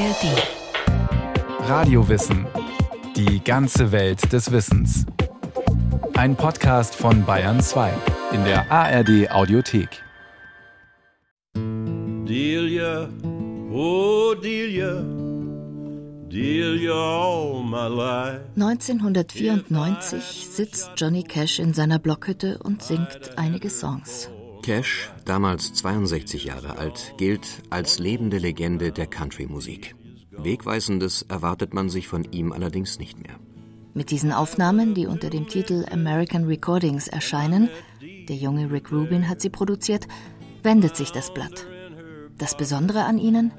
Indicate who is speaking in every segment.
Speaker 1: ARD. Radiowissen. Die ganze Welt des Wissens. Ein Podcast von Bayern 2 in der ARD Audiothek.
Speaker 2: Delia, oh Delia, Delia all my life.
Speaker 3: 1994 sitzt Johnny Cash in seiner Blockhütte und singt einige Songs.
Speaker 4: Cash, damals 62 Jahre alt, gilt als lebende Legende der Country-Musik. Wegweisendes erwartet man sich von ihm allerdings nicht mehr.
Speaker 3: Mit diesen Aufnahmen, die unter dem Titel American Recordings erscheinen, der junge Rick Rubin hat sie produziert, wendet sich das Blatt. Das Besondere an ihnen?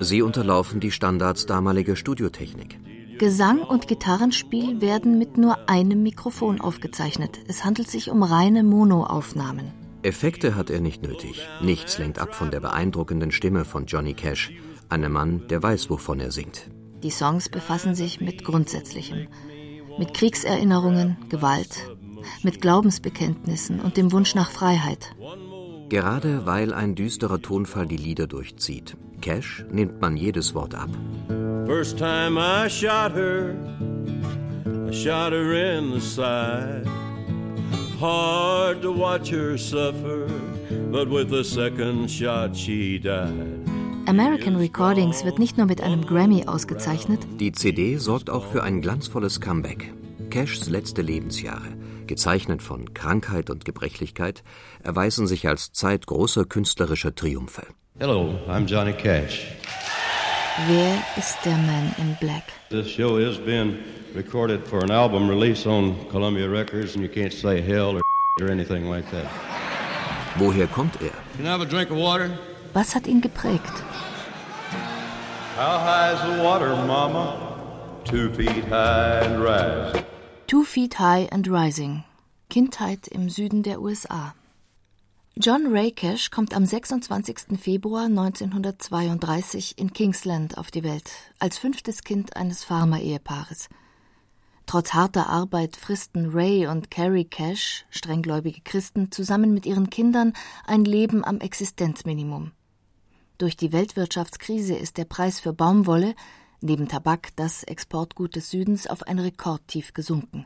Speaker 4: Sie unterlaufen die Standards damaliger Studiotechnik.
Speaker 3: Gesang und Gitarrenspiel werden mit nur einem Mikrofon aufgezeichnet. Es handelt sich um reine Monoaufnahmen.
Speaker 4: Effekte hat er nicht nötig. Nichts lenkt ab von der beeindruckenden Stimme von Johnny Cash, einem Mann, der weiß, wovon er singt.
Speaker 3: Die Songs befassen sich mit Grundsätzlichem, mit Kriegserinnerungen, Gewalt, mit Glaubensbekenntnissen und dem Wunsch nach Freiheit.
Speaker 4: Gerade weil ein düsterer Tonfall die Lieder durchzieht. Cash nimmt man jedes Wort ab.
Speaker 2: First time I shot her, I shot her in the side. Hard to watch her suffer, but with the second shot she died.
Speaker 3: American Recordings wird nicht nur mit einem Grammy ausgezeichnet.
Speaker 4: Die CD sorgt auch für ein glanzvolles Comeback. Cashs letzte Lebensjahre, gezeichnet von Krankheit und Gebrechlichkeit, erweisen sich als Zeit großer künstlerischer Triumphe.
Speaker 5: Hello, I'm Johnny Cash.
Speaker 3: Wer ist der Man in Black?
Speaker 5: This show is being recorded for an album release on Columbia Records, and you can't say hell or or anything like that.
Speaker 4: Woher kommt er?
Speaker 5: Can I have a drink of water?
Speaker 3: Was hat ihn geprägt?
Speaker 5: How high is the water, Mama? Two feet high and rising.
Speaker 3: Two Feet High and Rising. Kindheit im Süden der USA. John Ray Cash kommt am 26. Februar 1932 in Kingsland auf die Welt, als fünftes Kind eines Farmer-Ehepaares. Trotz harter Arbeit fristen Ray und Carrie Cash, strenggläubige Christen, zusammen mit ihren Kindern ein Leben am Existenzminimum. Durch die Weltwirtschaftskrise ist der Preis für Baumwolle, neben Tabak das Exportgut des Südens, auf ein Rekordtief gesunken.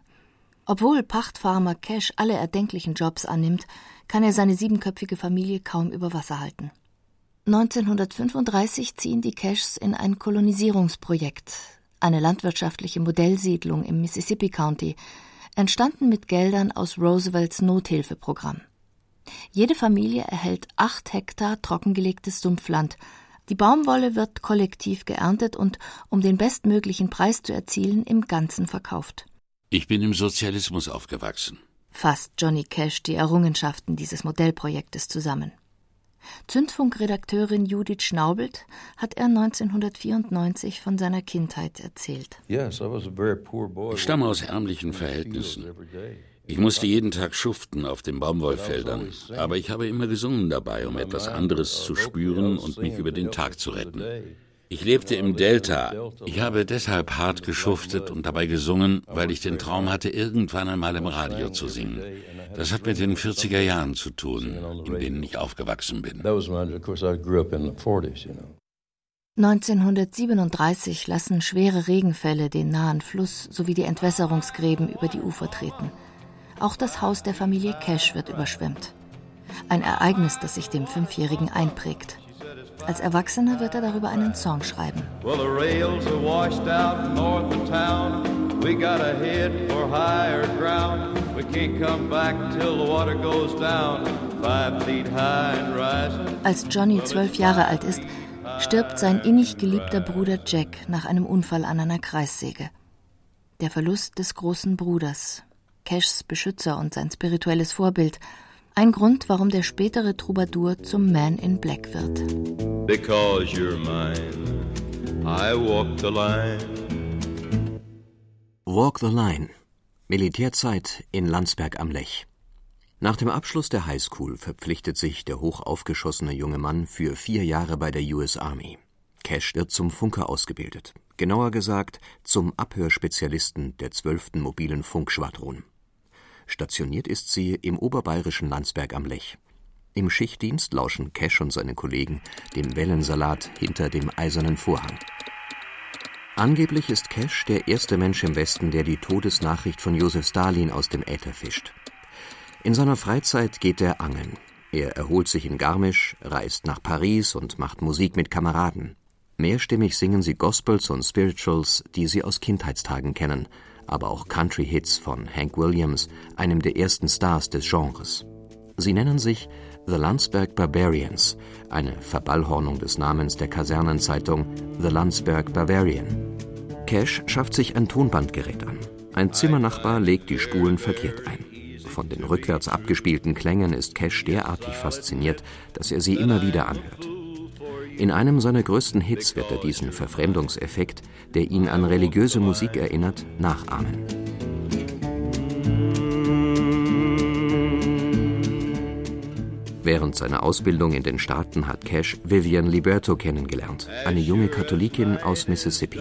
Speaker 3: Obwohl Pachtfarmer Cash alle erdenklichen Jobs annimmt, kann er seine siebenköpfige Familie kaum über Wasser halten. 1935 ziehen die Cashs in ein Kolonisierungsprojekt, eine landwirtschaftliche Modellsiedlung im Mississippi County, entstanden mit Geldern aus Roosevelts Nothilfeprogramm. Jede Familie erhält acht Hektar trockengelegtes Sumpfland. Die Baumwolle wird kollektiv geerntet und, um den bestmöglichen Preis zu erzielen, im Ganzen verkauft.
Speaker 6: Ich bin im Sozialismus aufgewachsen.
Speaker 3: Fasst Johnny Cash die Errungenschaften dieses Modellprojektes zusammen. Zündfunkredakteurin Judith Schnaubelt hat er 1994 von seiner Kindheit erzählt.
Speaker 6: Ich stamme aus ärmlichen Verhältnissen. Ich musste jeden Tag schuften auf den Baumwollfeldern, aber ich habe immer gesungen dabei, um etwas anderes zu spüren und mich über den Tag zu retten. Ich lebte im Delta. Ich habe deshalb hart geschuftet und dabei gesungen, weil ich den Traum hatte, irgendwann einmal im Radio zu singen. Das hat mit den 40er Jahren zu tun, in denen ich aufgewachsen bin.
Speaker 5: That was when, of course, I grew up in the 40s, you know.
Speaker 3: 1937 lassen schwere Regenfälle den nahen Fluss sowie die Entwässerungsgräben über die Ufer treten. Auch das Haus der Familie Cash wird überschwemmt. Ein Ereignis, das sich dem Fünfjährigen einprägt. Als Erwachsener wird er darüber einen Song schreiben.
Speaker 5: Well, We gotta head for higher ground. We can't come back till the water goes down. Five feet high and rising.
Speaker 3: Als Johnny zwölf Jahre alt ist, stirbt sein innig geliebter Bruder Jack nach einem Unfall an einer Kreissäge. Der Verlust des großen Bruders, Cashs Beschützer und sein spirituelles Vorbild, ein Grund, warum der spätere Troubadour zum Man in Black wird.
Speaker 5: Because you're mine, I walk the line.
Speaker 4: Walk the Line. Militärzeit in Landsberg am Lech. Nach dem Abschluss der Highschool verpflichtet sich der hochaufgeschossene junge Mann für vier Jahre bei der US Army. Cash wird zum Funker ausgebildet. Genauer gesagt zum Abhörspezialisten der 12. mobilen Funkschwadron. Stationiert ist sie im oberbayerischen Landsberg am Lech. Im Schichtdienst lauschen Cash und seine Kollegen dem Wellensalat hinter dem eisernen Vorhang. Angeblich ist Cash der erste Mensch im Westen, der die Todesnachricht von Josef Stalin aus dem Äther fischt. In seiner Freizeit geht er angeln. Er erholt sich in Garmisch, reist nach Paris und macht Musik mit Kameraden. Mehrstimmig singen sie Gospels und Spirituals, die sie aus Kindheitstagen kennen, aber auch Country-Hits von Hank Williams, einem der ersten Stars des Genres. Sie nennen sich The Landsberg Barbarians, eine Verballhornung des Namens der Kasernenzeitung The Landsberg Bavarian. Cash schafft sich ein Tonbandgerät an. Ein Zimmernachbar legt die Spulen verkehrt ein. Von den rückwärts abgespielten Klängen ist Cash derartig fasziniert, dass er sie immer wieder anhört. In einem seiner größten Hits wird er diesen Verfremdungseffekt, der ihn an religiöse Musik erinnert, nachahmen. Während seiner Ausbildung in den Staaten hat Cash Vivian Liberto kennengelernt, eine junge Katholikin aus Mississippi.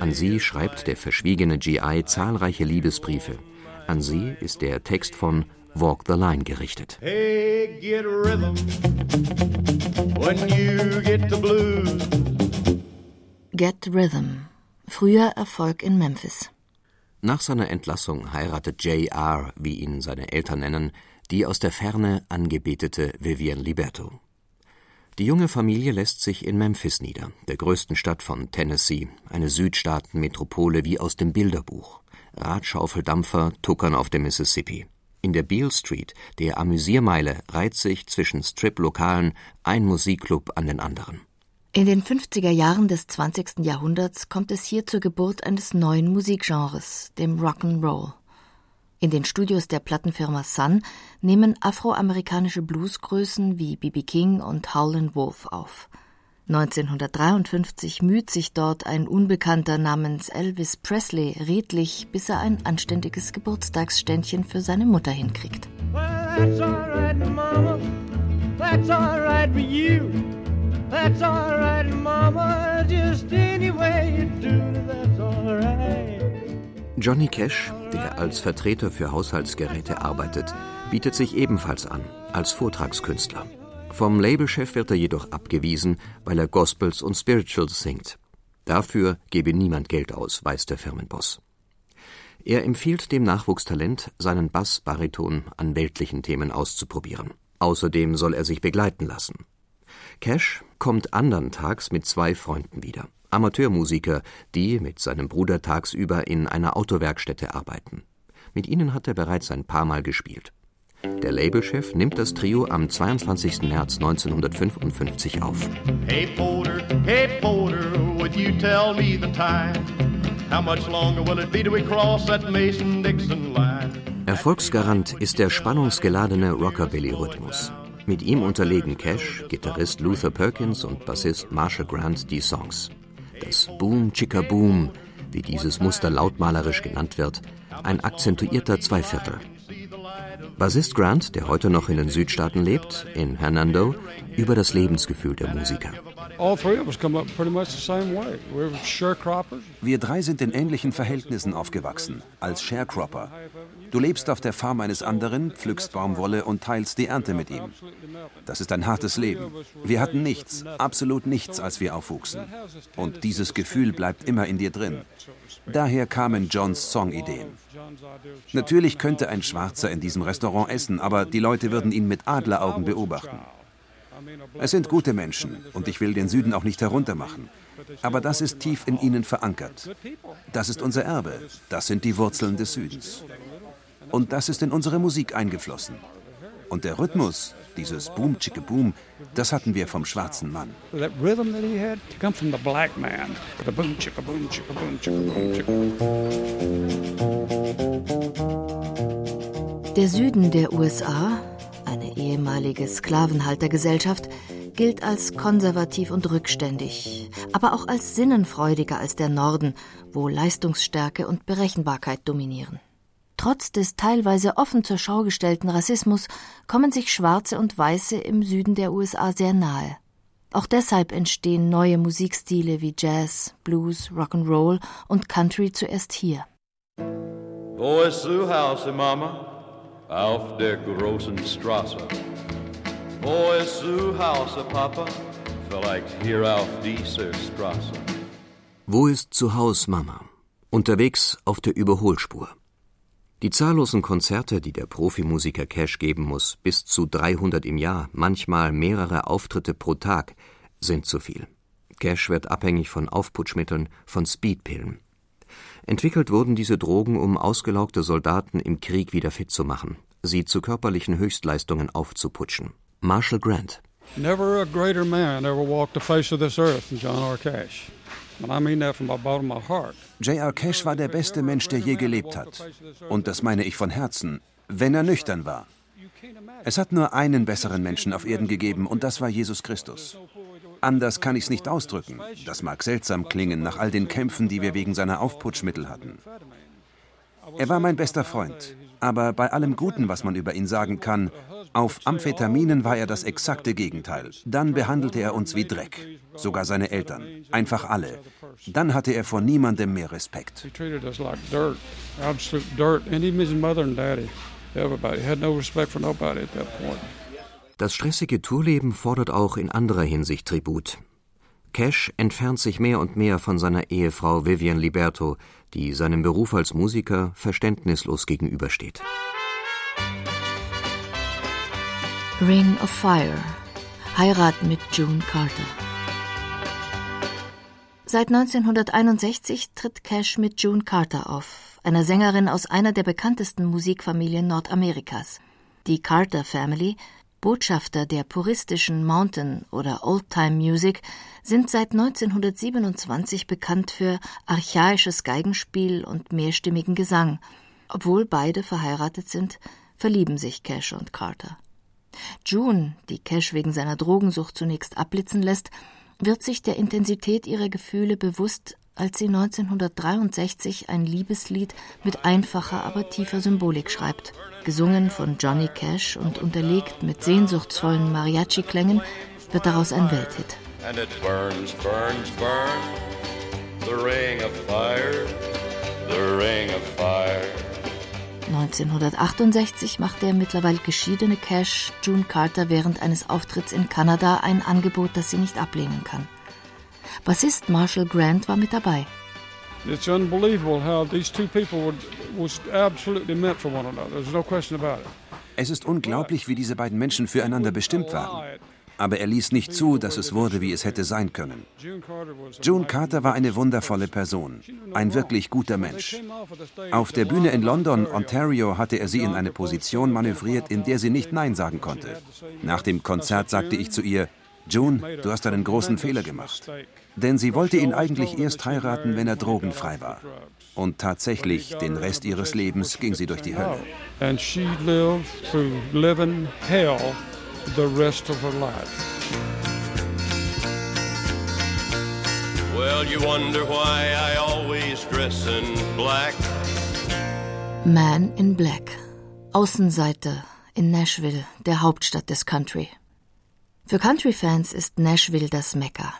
Speaker 4: An sie schreibt der verschwiegene GI zahlreiche Liebesbriefe. An sie ist der Text von Walk the Line gerichtet. Hey, get rhythm when you get the blues.
Speaker 3: Get Rhythm. Früher Erfolg in Memphis.
Speaker 4: Nach seiner Entlassung heiratet J.R., wie ihn seine Eltern nennen, die aus der Ferne angebetete Vivian Liberto. Die junge Familie lässt sich in Memphis nieder, der größten Stadt von Tennessee, eine Südstaatenmetropole wie aus dem Bilderbuch. Radschaufeldampfer tuckern auf dem Mississippi. In der Beale Street, der Amüsiermeile, reiht sich zwischen Strip-Lokalen ein Musikclub an den anderen.
Speaker 3: In den 50er Jahren des 20. Jahrhunderts kommt es hier zur Geburt eines neuen Musikgenres, dem Rock'n'Roll. In den Studios der Plattenfirma Sun nehmen afroamerikanische Bluesgrößen wie B.B. King und Howlin' Wolf auf. 1953 müht sich dort ein Unbekannter namens Elvis Presley redlich, bis er ein anständiges Geburtstagsständchen für seine Mutter hinkriegt. Well,
Speaker 4: Johnny Cash, der als Vertreter für Haushaltsgeräte arbeitet, bietet sich ebenfalls an, als Vortragskünstler. Vom Labelchef wird er jedoch abgewiesen, weil er Gospels und Spirituals singt. Dafür gebe niemand Geld aus, weiß der Firmenboss. Er empfiehlt dem Nachwuchstalent, seinen Bassbariton an weltlichen Themen auszuprobieren. Außerdem soll er sich begleiten lassen. Cash kommt andern Tags mit zwei Freunden wieder. Amateurmusiker, die mit seinem Bruder tagsüber in einer Autowerkstätte arbeiten. Mit ihnen hat er bereits ein paar Mal gespielt. Der Labelchef nimmt das Trio am 22. März 1955 auf. Hey Porter, hey Porter, would you tell me the time? How much longer will it be till we cross that Mason-Dixon line? Erfolgsgarant ist der spannungsgeladene Rockabilly-Rhythmus. Mit ihm unterlegen Cash, Gitarrist Luther Perkins und Bassist Marshall Grant die Songs. Das Boom Chicka Boom, wie dieses Muster lautmalerisch genannt wird, ein akzentuierter Zweiviertel. Bassist Grant, der heute noch in den Südstaaten lebt, in Hernando, über das Lebensgefühl der Musiker.
Speaker 7: Wir drei sind in ähnlichen Verhältnissen aufgewachsen, als Sharecropper. Du lebst auf der Farm eines anderen, pflückst Baumwolle und teilst die Ernte mit ihm. Das ist ein hartes Leben. Wir hatten nichts, absolut nichts, als wir aufwuchsen. Und dieses Gefühl bleibt immer in dir drin. Daher kamen Johns Songideen. Natürlich könnte ein Schwarzer in diesem Restaurant essen, aber die Leute würden ihn mit Adleraugen beobachten. Es sind gute Menschen und ich will den Süden auch nicht heruntermachen. Aber das ist tief in ihnen verankert. Das ist unser Erbe. Das sind die Wurzeln des Südens. Und das ist in unsere Musik eingeflossen. Und der Rhythmus, dieses Boom Chicke Boom, das hatten wir vom schwarzen Mann.
Speaker 3: Der Süden der USA, ehemalige Sklavenhaltergesellschaft, gilt als konservativ und rückständig, aber auch als sinnenfreudiger als der Norden, wo Leistungsstärke und Berechenbarkeit dominieren. Trotz des teilweise offen zur Schau gestellten Rassismus kommen sich Schwarze und Weiße im Süden der USA sehr nahe. Auch deshalb entstehen neue Musikstile wie Jazz, Blues, Rock'n'Roll und Country zuerst hier. Wo ist zu Hause, Mama? Auf der großen Straße. Wo ist zu Hause, Papa? Vielleicht hier auf dieser Straße.
Speaker 4: Wo ist zu Haus Mama? Unterwegs auf der Überholspur. Die zahllosen Konzerte, die der Profimusiker Cash geben muss, bis zu 300 im Jahr, manchmal mehrere Auftritte pro Tag, sind zu viel. Cash wird abhängig von Aufputschmitteln, von Speedpillen. Entwickelt wurden diese Drogen, um ausgelaugte Soldaten im Krieg wieder fit zu machen, sie zu körperlichen Höchstleistungen aufzuputschen. Marshall Grant. Never a greater man ever walked the face of this earth than John R. Cash.
Speaker 7: J.R. Cash war der beste Mensch, der je gelebt hat. Und das meine ich von Herzen, wenn er nüchtern war. Es hat nur einen besseren Menschen auf Erden gegeben, und das war Jesus Christus. Anders kann ich es nicht ausdrücken. Das mag seltsam klingen nach all den Kämpfen, die wir wegen seiner Aufputschmittel hatten. Er war mein bester Freund, aber bei allem Guten, was man über ihn sagen kann, auf Amphetaminen war er das exakte Gegenteil. Dann behandelte er uns wie Dreck, sogar seine Eltern, einfach alle. Dann hatte er vor niemandem mehr Respekt.
Speaker 4: Das stressige Tourleben fordert auch in anderer Hinsicht Tribut. Cash entfernt sich mehr und mehr von seiner Ehefrau Vivian Liberto, die seinem Beruf als Musiker verständnislos gegenübersteht.
Speaker 3: Ring of Fire Heirat mit June Carter Seit 1961 tritt Cash mit June Carter auf, einer Sängerin aus einer der bekanntesten Musikfamilien Nordamerikas. Die Carter Family Botschafter der puristischen Mountain- oder Oldtime-Music sind seit 1927 bekannt für archaisches Geigenspiel und mehrstimmigen Gesang. Obwohl beide verheiratet sind, verlieben sich Cash und Carter. June, die Cash wegen seiner Drogensucht zunächst abblitzen lässt, wird sich der Intensität ihrer Gefühle bewusst, als sie 1963 ein Liebeslied mit einfacher, aber tiefer Symbolik schreibt. Gesungen von Johnny Cash und unterlegt mit sehnsuchtsvollen Mariachi-Klängen, wird daraus ein Welthit. And it burns, burns, burns, the ring of fire, the ring of fire. 1968 machte der mittlerweile geschiedene Cash June Carter während eines Auftritts in Kanada ein Angebot, das sie nicht ablehnen kann. Bassist Marshall Grant war mit dabei. It's unbelievable how these two people were, was absolutely meant for one another. There's no question about it.
Speaker 7: Es ist unglaublich, wie diese beiden Menschen füreinander bestimmt waren. Aber er ließ nicht zu, dass es wurde, wie es hätte sein können. June Carter war eine wundervolle Person, ein wirklich guter Mensch. Auf der Bühne in London, Ontario, hatte er sie in eine Position manövriert, in der sie nicht Nein sagen konnte. Nach dem Konzert sagte ich zu ihr, June, du hast einen großen Fehler gemacht. Denn sie wollte ihn eigentlich erst heiraten, wenn er drogenfrei war. Und tatsächlich, den Rest ihres Lebens ging sie durch die Hölle. And she lived through living hell the rest of her life. Well, you wonder why I always dress in black. Man in Black. Außenseite in Nashville, der Hauptstadt des Country. Für Country-Fans ist Nashville das Mekka.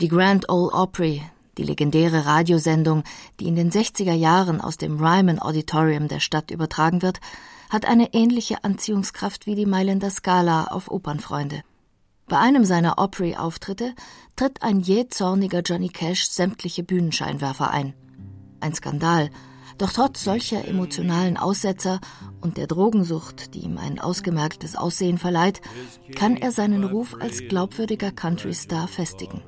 Speaker 7: Die Grand Ole Opry, die legendäre Radiosendung, die in den 60er Jahren aus dem Ryman Auditorium der Stadt übertragen wird, hat eine ähnliche Anziehungskraft wie die Mailänder Scala auf Opernfreunde. Bei einem seiner Opry-Auftritte tritt ein jähzorniger Johnny Cash sämtliche Bühnenscheinwerfer ein. Ein Skandal, doch trotz solcher emotionalen Aussetzer und der Drogensucht, die ihm ein ausgemerktes Aussehen verleiht, kann er seinen Ruf als glaubwürdiger Country-Star festigen.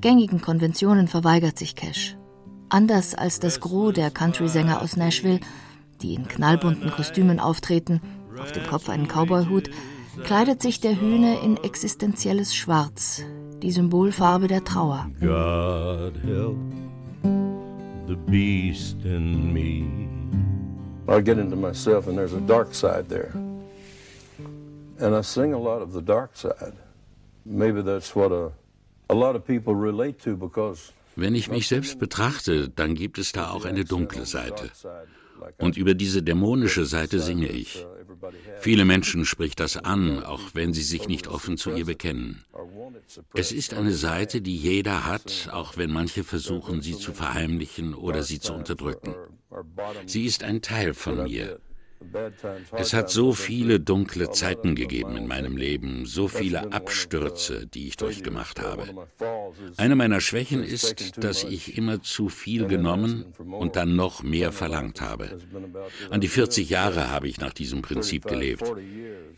Speaker 7: Gängigen Konventionen verweigert sich Cash. Anders als das Gros der Country-Sänger aus Nashville, die in knallbunten Kostümen auftreten, auf dem Kopf einen Cowboyhut, kleidet sich der Hühne in existenzielles Schwarz, die Symbolfarbe der Trauer. God help the beast in me. I get into myself, and there's a dark side there. And I sing a lot of the dark side. Maybe that's what a,
Speaker 6: Wenn ich mich selbst betrachte, dann gibt es da auch eine dunkle Seite. Und über diese dämonische Seite singe ich. Viele Menschen spricht das an, auch wenn sie sich nicht offen zu ihr bekennen. Es ist eine Seite, die jeder hat, auch wenn manche versuchen, sie zu verheimlichen oder sie zu unterdrücken. Sie ist ein Teil von mir. Es hat so viele dunkle Zeiten gegeben in meinem Leben, so viele Abstürze, die ich durchgemacht habe. Eine meiner Schwächen ist, dass ich immer zu viel genommen und dann noch mehr verlangt habe. An die 40 Jahre habe ich nach diesem Prinzip gelebt.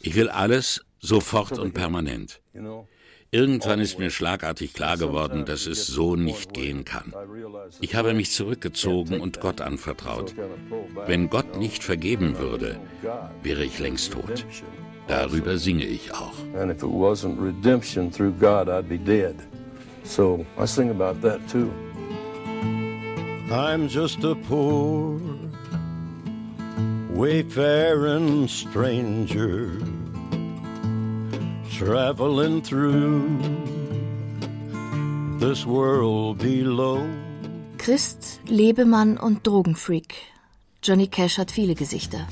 Speaker 6: Ich will alles sofort und permanent. Irgendwann ist mir schlagartig klar geworden, dass es so nicht gehen kann. Ich habe mich zurückgezogen und Gott anvertraut. Wenn Gott nicht vergeben würde, wäre ich längst tot. Darüber singe ich auch. And if it wasn't redemption through God, I'd be dead. So I sing about that too.
Speaker 2: I'm just a poor wayfaring stranger traveling through this world below.
Speaker 3: Christ, Lebemann und Drogenfreak. Johnny Cash hat viele Gesichter.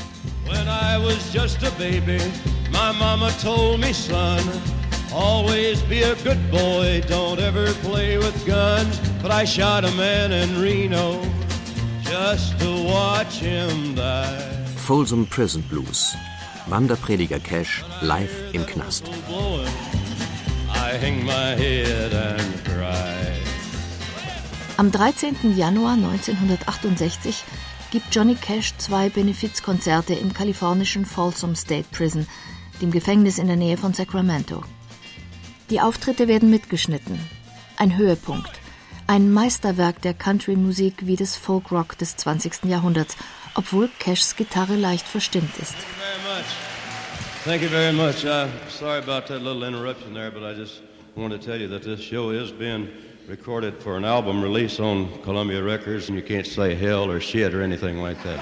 Speaker 2: When I was just a baby, my mama told me, son, always be a good boy, don't ever play with guns. But I shot a man in Reno just to watch him die.
Speaker 4: Folsom Prison Blues Wanderprediger Cash live im Knast.
Speaker 3: Am 13. Januar 1968 gibt Johnny Cash zwei Benefizkonzerte im kalifornischen Folsom State Prison, dem Gefängnis in der Nähe von Sacramento. Die Auftritte werden mitgeschnitten. Ein Höhepunkt. Ein Meisterwerk der Country-Musik wie des Folk-Rock des 20. Jahrhunderts obwohl Cashs Gitarre leicht verstimmt ist.
Speaker 2: Thank you very much. Uh, sorry about that little interruption there, but I just wanted to tell you that this show is being recorded for an album release on Columbia Records, and you can't say hell or shit or anything like that.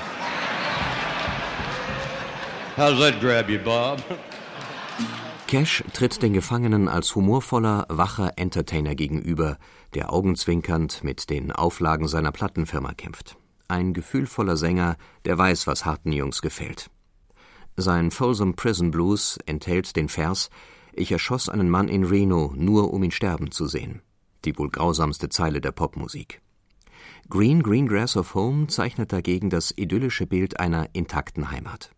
Speaker 2: How does that grab you, Bob?
Speaker 4: Cash tritt den Gefangenen als humorvoller, wacher Entertainer gegenüber, der augenzwinkernd mit den Auflagen seiner Plattenfirma kämpft ein gefühlvoller Sänger, der weiß, was harten Jungs gefällt. Sein Folsom Prison Blues enthält den Vers Ich erschoss einen Mann in Reno, nur um ihn sterben zu sehen. Die wohl grausamste Zeile der Popmusik. Green Greengrass of Home zeichnet dagegen das idyllische Bild einer intakten Heimat.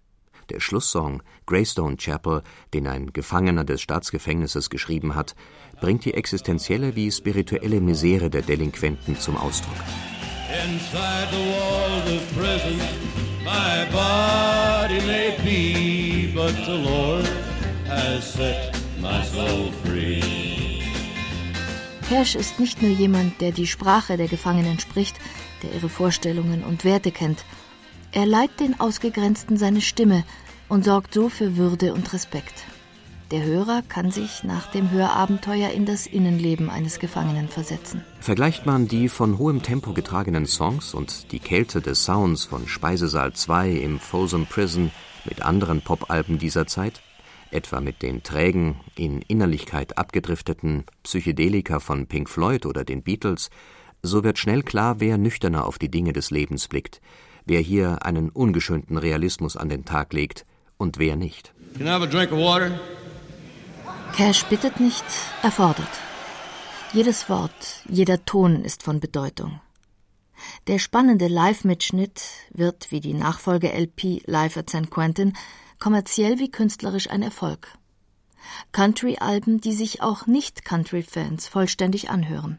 Speaker 4: Der Schlusssong Greystone Chapel, den ein Gefangener des Staatsgefängnisses geschrieben hat, bringt die existenzielle wie spirituelle Misere der Delinquenten zum Ausdruck. Inside the walls of prison, my body may be, but the Lord has set my soul free.
Speaker 3: Cash ist nicht nur jemand, der die Sprache der Gefangenen spricht, der ihre Vorstellungen und Werte kennt. Er leiht den Ausgegrenzten seine Stimme und sorgt so für Würde und Respekt. Der Hörer kann sich nach dem Hörabenteuer in das Innenleben eines Gefangenen versetzen.
Speaker 4: Vergleicht man die von hohem Tempo getragenen Songs und die Kälte des Sounds von Speisesaal 2 im Folsom Prison mit anderen Popalben dieser Zeit, etwa mit den trägen, in Innerlichkeit abgedrifteten Psychedelika von Pink Floyd oder den Beatles, so wird schnell klar, wer nüchterner auf die Dinge des Lebens blickt, wer hier einen ungeschönten Realismus an den Tag legt und wer nicht. Can I have a drink of water?
Speaker 3: Cash bittet nicht, er fordert. Jedes Wort, jeder Ton ist von Bedeutung. Der spannende Live-Mitschnitt wird, wie die Nachfolge-LP Live at St. Quentin, kommerziell wie künstlerisch ein Erfolg. Country-Alben, die sich auch Nicht-Country-Fans vollständig anhören.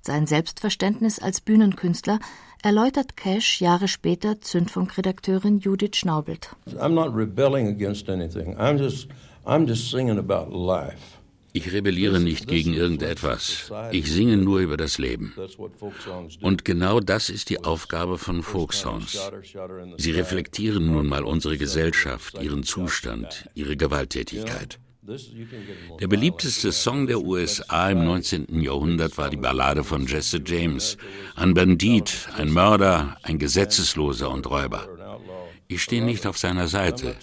Speaker 3: Sein Selbstverständnis als Bühnenkünstler erläutert Cash Jahre später Zündfunkredakteurin Judith Schnaubelt.
Speaker 2: I'm not rebelling against anything. I'm just
Speaker 6: ich rebelliere nicht gegen irgendetwas. Ich singe nur über das Leben. Und genau das ist die Aufgabe von Folksongs. Sie reflektieren nun mal unsere Gesellschaft, ihren Zustand, ihre Gewalttätigkeit. Der beliebteste Song der USA im 19. Jahrhundert war die Ballade von Jesse James. Ein Bandit, ein Mörder, ein Gesetzesloser und Räuber. Ich stehe nicht auf seiner Seite.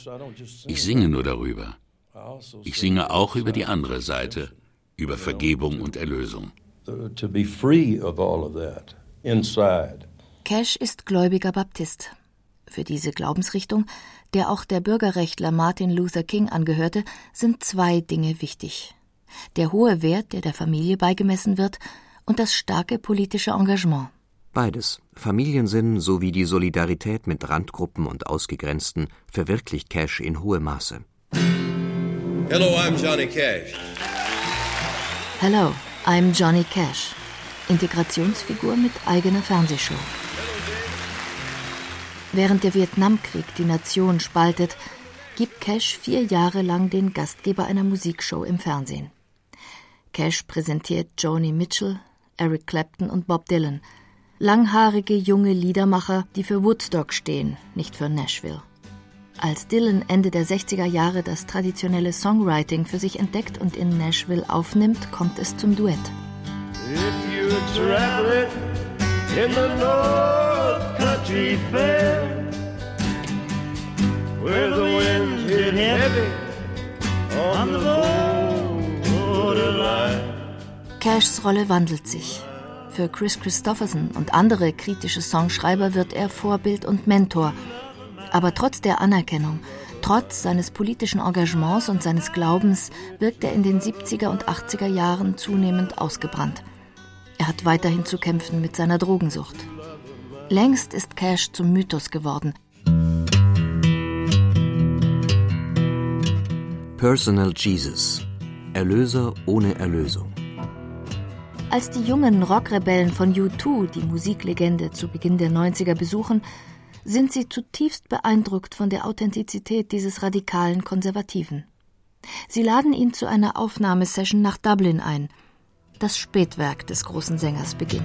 Speaker 6: Ich singe nur darüber. Ich singe auch über die andere Seite, über Vergebung und Erlösung.
Speaker 3: Cash ist gläubiger Baptist. Für diese Glaubensrichtung, der auch der Bürgerrechtler Martin Luther King angehörte, sind zwei Dinge wichtig. Der hohe Wert, der der Familie beigemessen wird, und das starke politische Engagement.
Speaker 4: Beides, Familiensinn sowie die Solidarität mit Randgruppen und Ausgegrenzten, verwirklicht Cash in hohem Maße.
Speaker 8: Hello, I'm Johnny Cash.
Speaker 3: Hello, I'm Johnny Cash, Integrationsfigur mit eigener Fernsehshow. Während der Vietnamkrieg die Nation spaltet, gibt Cash vier Jahre lang den Gastgeber einer Musikshow im Fernsehen. Cash präsentiert Joni Mitchell, Eric Clapton und Bob Dylan, langhaarige junge Liedermacher, die für Woodstock stehen, nicht für Nashville. Als Dylan Ende der 60er Jahre das traditionelle Songwriting für sich entdeckt und in Nashville aufnimmt, kommt es zum Duett. Cashs Rolle wandelt sich. Für Chris Christopherson und andere kritische Songschreiber wird er Vorbild und Mentor – aber trotz der Anerkennung, trotz seines politischen Engagements und seines Glaubens wirkt er in den 70er und 80er Jahren zunehmend ausgebrannt. Er hat weiterhin zu kämpfen mit seiner Drogensucht. Längst ist Cash zum Mythos geworden.
Speaker 4: Personal Jesus. Erlöser ohne Erlösung.
Speaker 3: Als die jungen Rockrebellen von U2 die Musiklegende zu Beginn der 90er besuchen, sind sie zutiefst beeindruckt von der Authentizität dieses radikalen Konservativen. Sie laden ihn zu einer Aufnahmesession nach Dublin ein. Das Spätwerk des großen Sängers beginnt.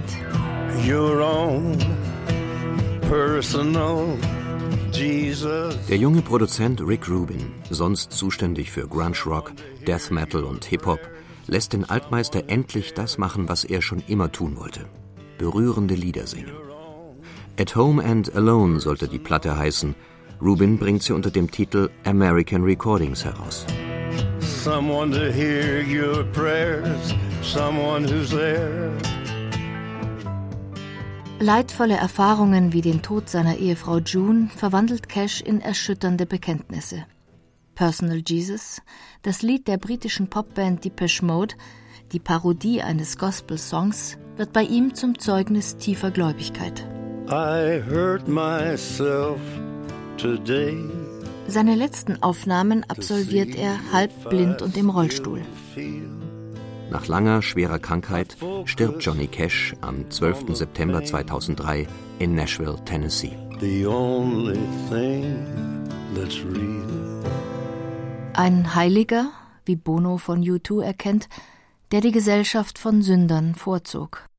Speaker 4: Der junge Produzent Rick Rubin, sonst zuständig für Grunge Rock, Death Metal und Hip-Hop, lässt den Altmeister endlich das machen, was er schon immer tun wollte: berührende Lieder singen. At Home and Alone sollte die Platte heißen. Rubin bringt sie unter dem Titel American Recordings heraus. Someone to hear your prayers, someone who's there.
Speaker 3: Leidvolle Erfahrungen wie den Tod seiner Ehefrau June verwandelt Cash in erschütternde Bekenntnisse. Personal Jesus, das Lied der britischen Popband Depeche Mode, die Parodie eines Gospel-Songs, wird bei ihm zum Zeugnis tiefer Gläubigkeit. Seine letzten Aufnahmen absolviert er halb blind und im Rollstuhl.
Speaker 4: Nach langer, schwerer Krankheit stirbt Johnny Cash am 12. September 2003 in Nashville, Tennessee.
Speaker 3: Ein Heiliger, wie Bono von U2 erkennt, der die Gesellschaft von Sündern vorzog.